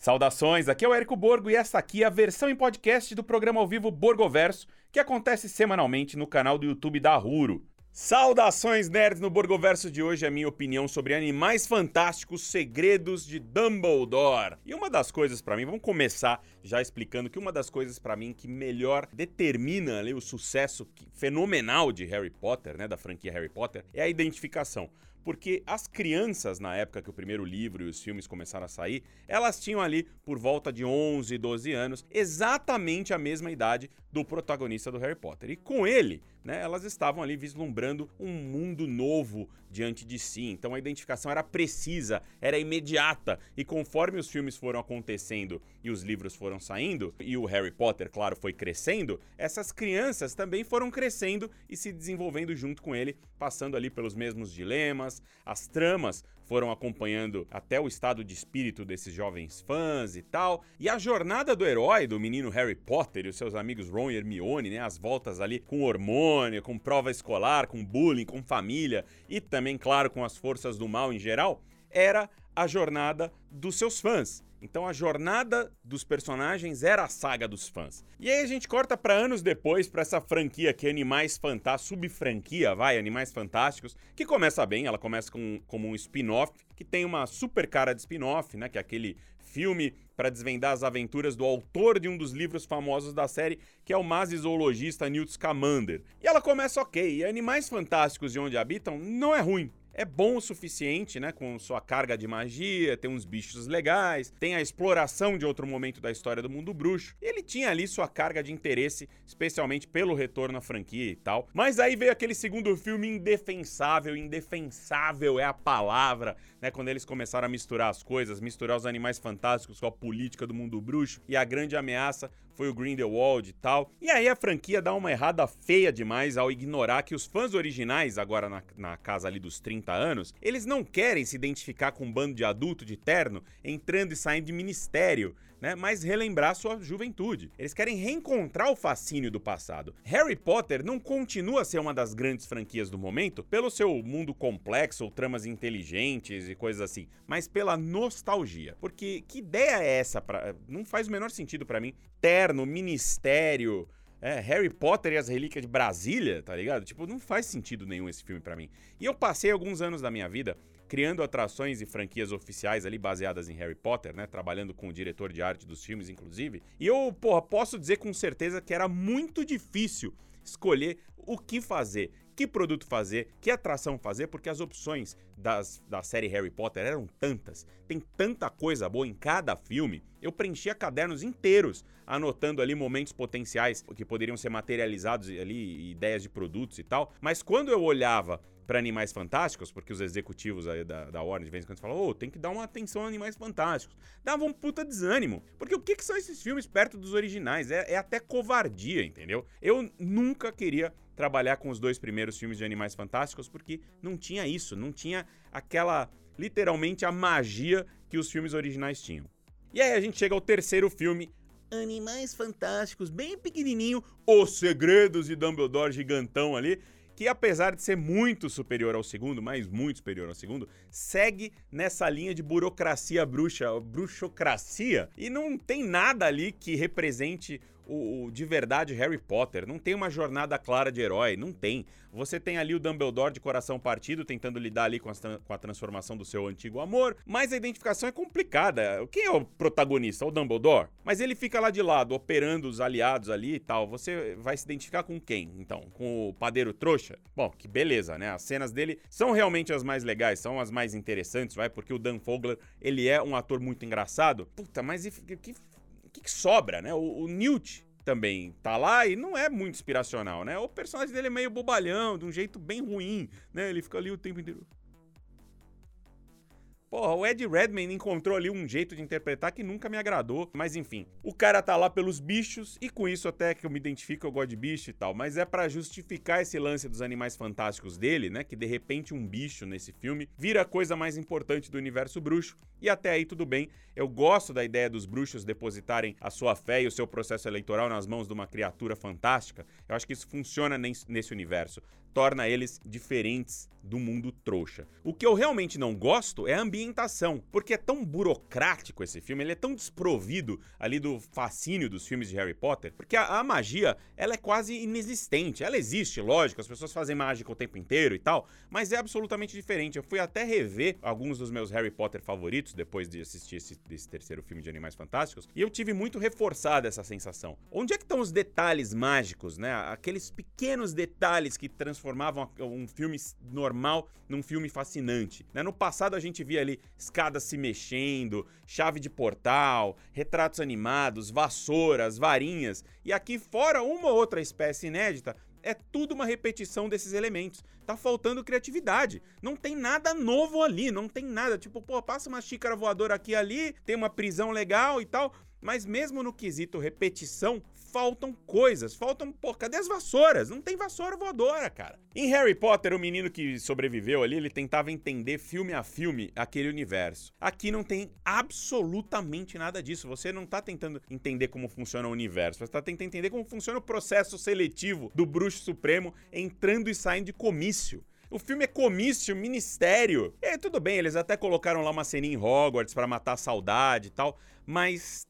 Saudações, aqui é o Érico Borgo e essa aqui é a versão em podcast do programa ao vivo Borgoverso, que acontece semanalmente no canal do YouTube da Ruro. Saudações, nerds! No Borgoverso de hoje, a minha opinião sobre Animais Fantásticos Segredos de Dumbledore. E uma das coisas para mim, vamos começar já explicando que uma das coisas para mim que melhor determina ali, o sucesso fenomenal de Harry Potter, né, da franquia Harry Potter, é a identificação porque as crianças, na época que o primeiro livro e os filmes começaram a sair, elas tinham ali por volta de 11, 12 anos, exatamente a mesma idade do protagonista do Harry Potter. E com ele, né, elas estavam ali vislumbrando um mundo novo diante de si. Então a identificação era precisa, era imediata. E conforme os filmes foram acontecendo e os livros foram saindo, e o Harry Potter, claro, foi crescendo, essas crianças também foram crescendo e se desenvolvendo junto com ele, passando ali pelos mesmos dilemas, as tramas foram acompanhando até o estado de espírito desses jovens fãs e tal. E a jornada do herói, do menino Harry Potter e os seus amigos Ron e Hermione, né? As voltas ali com hormônio, com prova escolar, com bullying, com família e também, claro, com as forças do mal em geral, era a jornada dos seus fãs. Então a jornada dos personagens era a saga dos fãs. E aí a gente corta para anos depois para essa franquia que é Animais Fantásticos, subfranquia, vai, Animais Fantásticos, que começa bem, ela começa com, como um spin-off, que tem uma super cara de spin-off, né, que é aquele filme para desvendar as aventuras do autor de um dos livros famosos da série, que é o masizologista Newt Scamander. E ela começa ok, e Animais Fantásticos de Onde Habitam não é ruim é bom o suficiente, né? Com sua carga de magia, tem uns bichos legais, tem a exploração de outro momento da história do mundo bruxo. Ele tinha ali sua carga de interesse, especialmente pelo retorno à franquia e tal. Mas aí veio aquele segundo filme indefensável, indefensável é a palavra, né? Quando eles começaram a misturar as coisas, misturar os animais fantásticos com a política do mundo bruxo e a grande ameaça foi o Grindelwald e tal. E aí a franquia dá uma errada feia demais ao ignorar que os fãs originais, agora na, na casa ali dos 30 anos, eles não querem se identificar com um bando de adulto de terno entrando e saindo de ministério né, mas relembrar sua juventude. Eles querem reencontrar o fascínio do passado. Harry Potter não continua a ser uma das grandes franquias do momento pelo seu mundo complexo ou tramas inteligentes e coisas assim, mas pela nostalgia. Porque que ideia é essa? Pra... Não faz o menor sentido para mim. Terno, ministério, é, Harry Potter e as Relíquias de Brasília, tá ligado? Tipo, não faz sentido nenhum esse filme para mim. E eu passei alguns anos da minha vida criando atrações e franquias oficiais ali baseadas em Harry Potter, né? Trabalhando com o diretor de arte dos filmes, inclusive. E eu, porra, posso dizer com certeza que era muito difícil escolher o que fazer, que produto fazer, que atração fazer, porque as opções das, da série Harry Potter eram tantas, tem tanta coisa boa em cada filme. Eu preenchia cadernos inteiros anotando ali momentos potenciais que poderiam ser materializados ali, ideias de produtos e tal. Mas quando eu olhava para Animais Fantásticos, porque os executivos aí da, da Warner de vez em quando falam, ô, oh, tem que dar uma atenção a Animais Fantásticos. Dava um puta desânimo. Porque o que, que são esses filmes perto dos originais? É, é até covardia, entendeu? Eu nunca queria trabalhar com os dois primeiros filmes de Animais Fantásticos, porque não tinha isso, não tinha aquela, literalmente, a magia que os filmes originais tinham. E aí a gente chega ao terceiro filme, Animais Fantásticos, bem pequenininho, Os Segredos de Dumbledore gigantão ali, que apesar de ser muito superior ao segundo, mas muito superior ao segundo, segue nessa linha de burocracia bruxa, bruxocracia, e não tem nada ali que represente o, o, de verdade Harry Potter. Não tem uma jornada clara de herói, não tem. Você tem ali o Dumbledore de coração partido tentando lidar ali com a, com a transformação do seu antigo amor, mas a identificação é complicada. Quem é o protagonista? O Dumbledore? Mas ele fica lá de lado, operando os aliados ali e tal. Você vai se identificar com quem, então? Com o padeiro trouxa? Bom, que beleza, né? As cenas dele são realmente as mais legais, são as mais interessantes, vai? Porque o Dan Fogler, ele é um ator muito engraçado. Puta, mas que o que, que, sobra, né? O, o Newt também tá lá e não é muito inspiracional, né? O personagem dele é meio bobalhão, de um jeito bem ruim, né? Ele fica ali o tempo inteiro. Porra, o Ed Redmayne encontrou ali um jeito de interpretar que nunca me agradou. Mas enfim, o cara tá lá pelos bichos e com isso até que eu me identifico, eu gosto de bicho e tal. Mas é para justificar esse lance dos animais fantásticos dele, né? Que de repente um bicho nesse filme vira a coisa mais importante do universo bruxo. E até aí tudo bem. Eu gosto da ideia dos bruxos depositarem a sua fé e o seu processo eleitoral nas mãos de uma criatura fantástica. Eu acho que isso funciona nesse universo. Torna eles diferentes do mundo trouxa. O que eu realmente não gosto é a ambientação, porque é tão burocrático esse filme, ele é tão desprovido ali do fascínio dos filmes de Harry Potter, porque a, a, magia, ela é quase inexistente. Ela existe, lógico, as pessoas fazem mágica o tempo inteiro e tal, mas é absolutamente diferente. Eu fui até rever alguns dos meus Harry Potter favoritos depois de assistir esse, esse terceiro filme de Animais Fantásticos, e eu tive muito reforçada essa sensação. Onde é que estão os detalhes mágicos, né? Aqueles pequenos detalhes que transformavam um filme normal num filme fascinante. Né? No passado a gente via ali escadas se mexendo, chave de portal, retratos animados, vassouras, varinhas, e aqui fora uma outra espécie inédita, é tudo uma repetição desses elementos. Tá faltando criatividade. Não tem nada novo ali, não tem nada. Tipo, pô, passa uma xícara voadora aqui ali, tem uma prisão legal e tal. Mas mesmo no quesito repetição, faltam coisas. Faltam, pô, cadê as vassouras? Não tem vassoura voadora, cara. Em Harry Potter, o menino que sobreviveu ali, ele tentava entender filme a filme aquele universo. Aqui não tem absolutamente nada disso. Você não tá tentando entender como funciona o universo. Você tá tentando entender como funciona o processo seletivo do bruxo supremo entrando e saindo de comício. O filme é comício, ministério. É, tudo bem, eles até colocaram lá uma ceninha em Hogwarts para matar a saudade e tal, mas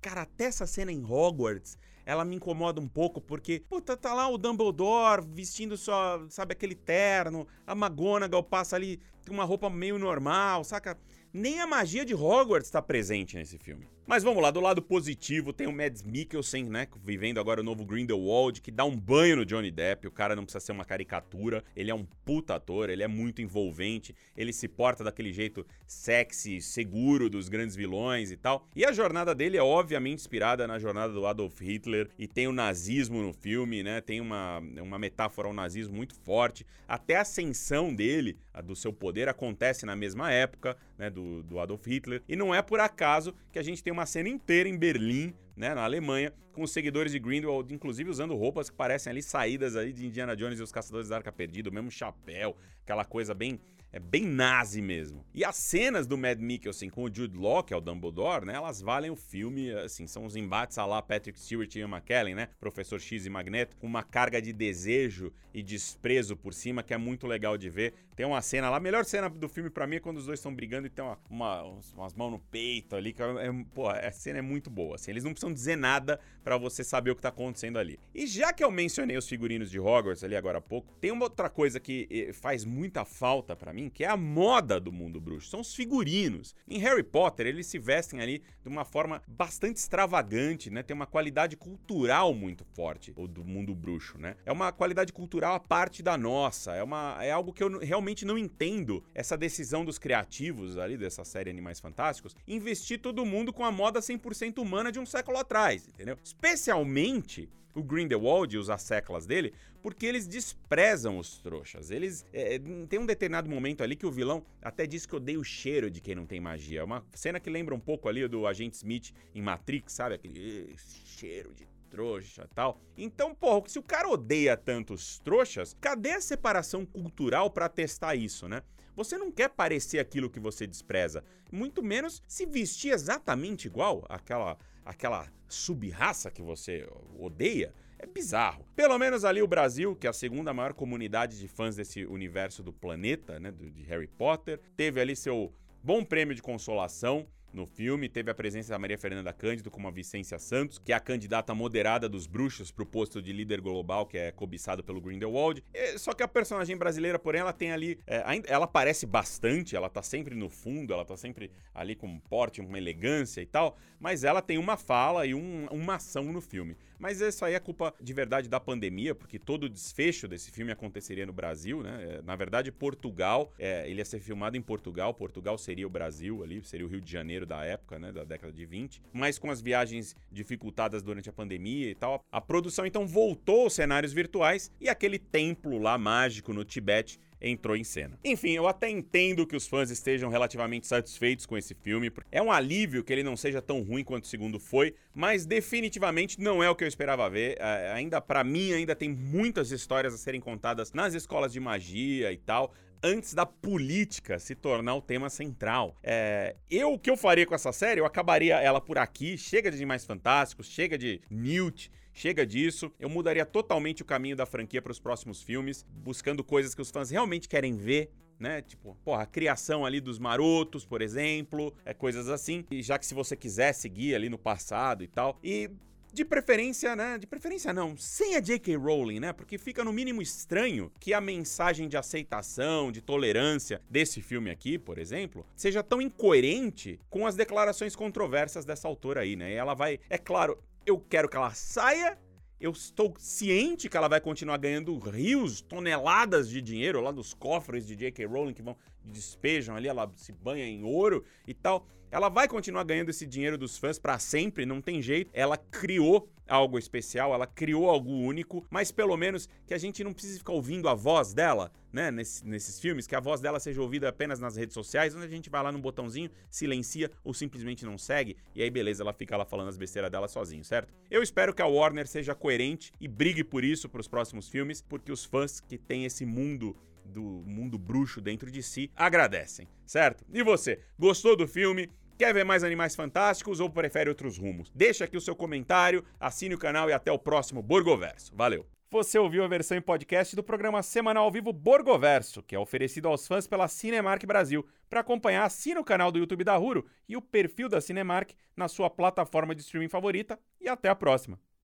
Cara, até essa cena em Hogwarts, ela me incomoda um pouco, porque, puta, tá lá o Dumbledore vestindo só, sabe, aquele terno, a McGonagall passa ali com uma roupa meio normal, saca? Nem a magia de Hogwarts está presente nesse filme. Mas vamos lá, do lado positivo tem o Mads Mikkelsen, né, vivendo agora o novo Grindelwald, que dá um banho no Johnny Depp, o cara não precisa ser uma caricatura, ele é um puta ator, ele é muito envolvente, ele se porta daquele jeito sexy, seguro dos grandes vilões e tal. E a jornada dele é obviamente inspirada na jornada do Adolf Hitler e tem o nazismo no filme, né, tem uma, uma metáfora ao nazismo muito forte, até a ascensão dele, do seu poder, acontece na mesma época, né, do, do Adolf Hitler, e não é por acaso que a gente tem uma cena inteira em Berlim, né, na Alemanha, com os seguidores de Grindelwald, inclusive usando roupas que parecem ali saídas aí de Indiana Jones e os Caçadores da Arca Perdida, o mesmo chapéu, aquela coisa bem é bem nazi mesmo. E as cenas do Mad Mikkelsen com o Jude Law, que é o Dumbledore, né, elas valem o filme, assim, são os embates a lá Patrick Stewart e Ian McKellen, né, Professor X e Magneto, com uma carga de desejo e desprezo por cima que é muito legal de ver. Tem uma cena lá, a melhor cena do filme para mim é quando os dois estão brigando e tem uma, uma, umas mãos no peito ali, que é, é, pô, a cena é muito boa, assim, eles não precisam dizer nada para você saber o que tá acontecendo ali. E já que eu mencionei os figurinos de Hogwarts ali agora há pouco, tem uma outra coisa que eh, faz muita falta para mim, que é a moda do mundo bruxo, são os figurinos. Em Harry Potter, eles se vestem ali de uma forma bastante extravagante, né? Tem uma qualidade cultural muito forte, o do mundo bruxo, né? É uma qualidade cultural à parte da nossa, é, uma, é algo que eu realmente não entendo, essa decisão dos criativos ali dessa série Animais Fantásticos, investir todo mundo com a moda 100% humana de um século atrás, entendeu? Especialmente o Grindelwald e os asseclas dele, porque eles desprezam os trouxas. Eles. É, tem um determinado momento ali que o vilão até diz que odeia o cheiro de quem não tem magia. É uma cena que lembra um pouco ali do agente Smith em Matrix, sabe? Aquele cheiro de trouxa tal. Então, porra, se o cara odeia tantos trouxas, cadê a separação cultural para testar isso, né? Você não quer parecer aquilo que você despreza, muito menos se vestir exatamente igual àquela aquela sub-raça que você odeia, é bizarro. Pelo menos ali o Brasil, que é a segunda maior comunidade de fãs desse universo do planeta, né, de Harry Potter, teve ali seu bom prêmio de consolação no filme. Teve a presença da Maria Fernanda Cândido como a Vicência Santos, que é a candidata moderada dos bruxos para o posto de líder global, que é cobiçado pelo Grindelwald. só que a personagem brasileira, porém, ela tem ali. É, ela aparece bastante, ela tá sempre no fundo, ela tá sempre ali com um porte, uma elegância e tal, mas ela tem uma fala e um, uma ação no filme. Mas isso aí é culpa de verdade da pandemia, porque todo o desfecho desse filme aconteceria no Brasil, né? É, na verdade, Portugal, é, ele ia ser filmado em Portugal, Portugal seria o Brasil ali, seria o Rio de Janeiro da época, né? Da década de 20. Mas com as viagens dificultadas durante a pandemia e tal, a produção então voltou aos cenários virtuais e aquele templo lá mágico no Tibete entrou em cena. Enfim, eu até entendo que os fãs estejam relativamente satisfeitos com esse filme. É um alívio que ele não seja tão ruim quanto o segundo foi, mas definitivamente não é o que eu esperava ver. Ainda para mim ainda tem muitas histórias a serem contadas nas escolas de magia e tal. Antes da política se tornar o tema central. É, eu, o que eu faria com essa série? Eu acabaria ela por aqui. Chega de Animais Fantásticos, chega de Newt, chega disso. Eu mudaria totalmente o caminho da franquia para os próximos filmes, buscando coisas que os fãs realmente querem ver né? Tipo, porra, a criação ali dos marotos, por exemplo, é coisas assim. E já que se você quiser seguir ali no passado e tal. E de preferência, né? De preferência não, sem a J.K. Rowling, né? Porque fica no mínimo estranho que a mensagem de aceitação, de tolerância desse filme aqui, por exemplo, seja tão incoerente com as declarações controversas dessa autora aí, né? E ela vai, é claro, eu quero que ela saia eu estou ciente que ela vai continuar ganhando rios, toneladas de dinheiro lá dos cofres de J.K. Rowling que vão despejam ali, ela se banha em ouro e tal. Ela vai continuar ganhando esse dinheiro dos fãs para sempre, não tem jeito. Ela criou algo especial, ela criou algo único, mas pelo menos que a gente não precise ficar ouvindo a voz dela, né, nesses, nesses filmes, que a voz dela seja ouvida apenas nas redes sociais, onde a gente vai lá no botãozinho, silencia ou simplesmente não segue, e aí beleza, ela fica lá falando as besteiras dela sozinho, certo? Eu espero que a Warner seja coerente e brigue por isso para os próximos filmes, porque os fãs que têm esse mundo do mundo bruxo dentro de si agradecem, certo? E você, gostou do filme? Quer ver mais Animais Fantásticos ou prefere outros rumos? Deixa aqui o seu comentário, assine o canal e até o próximo Borgoverso. Valeu! Você ouviu a versão em podcast do programa semanal ao vivo Borgoverso, que é oferecido aos fãs pela Cinemark Brasil. Para acompanhar, assine o canal do YouTube da Huro e o perfil da Cinemark na sua plataforma de streaming favorita. E até a próxima!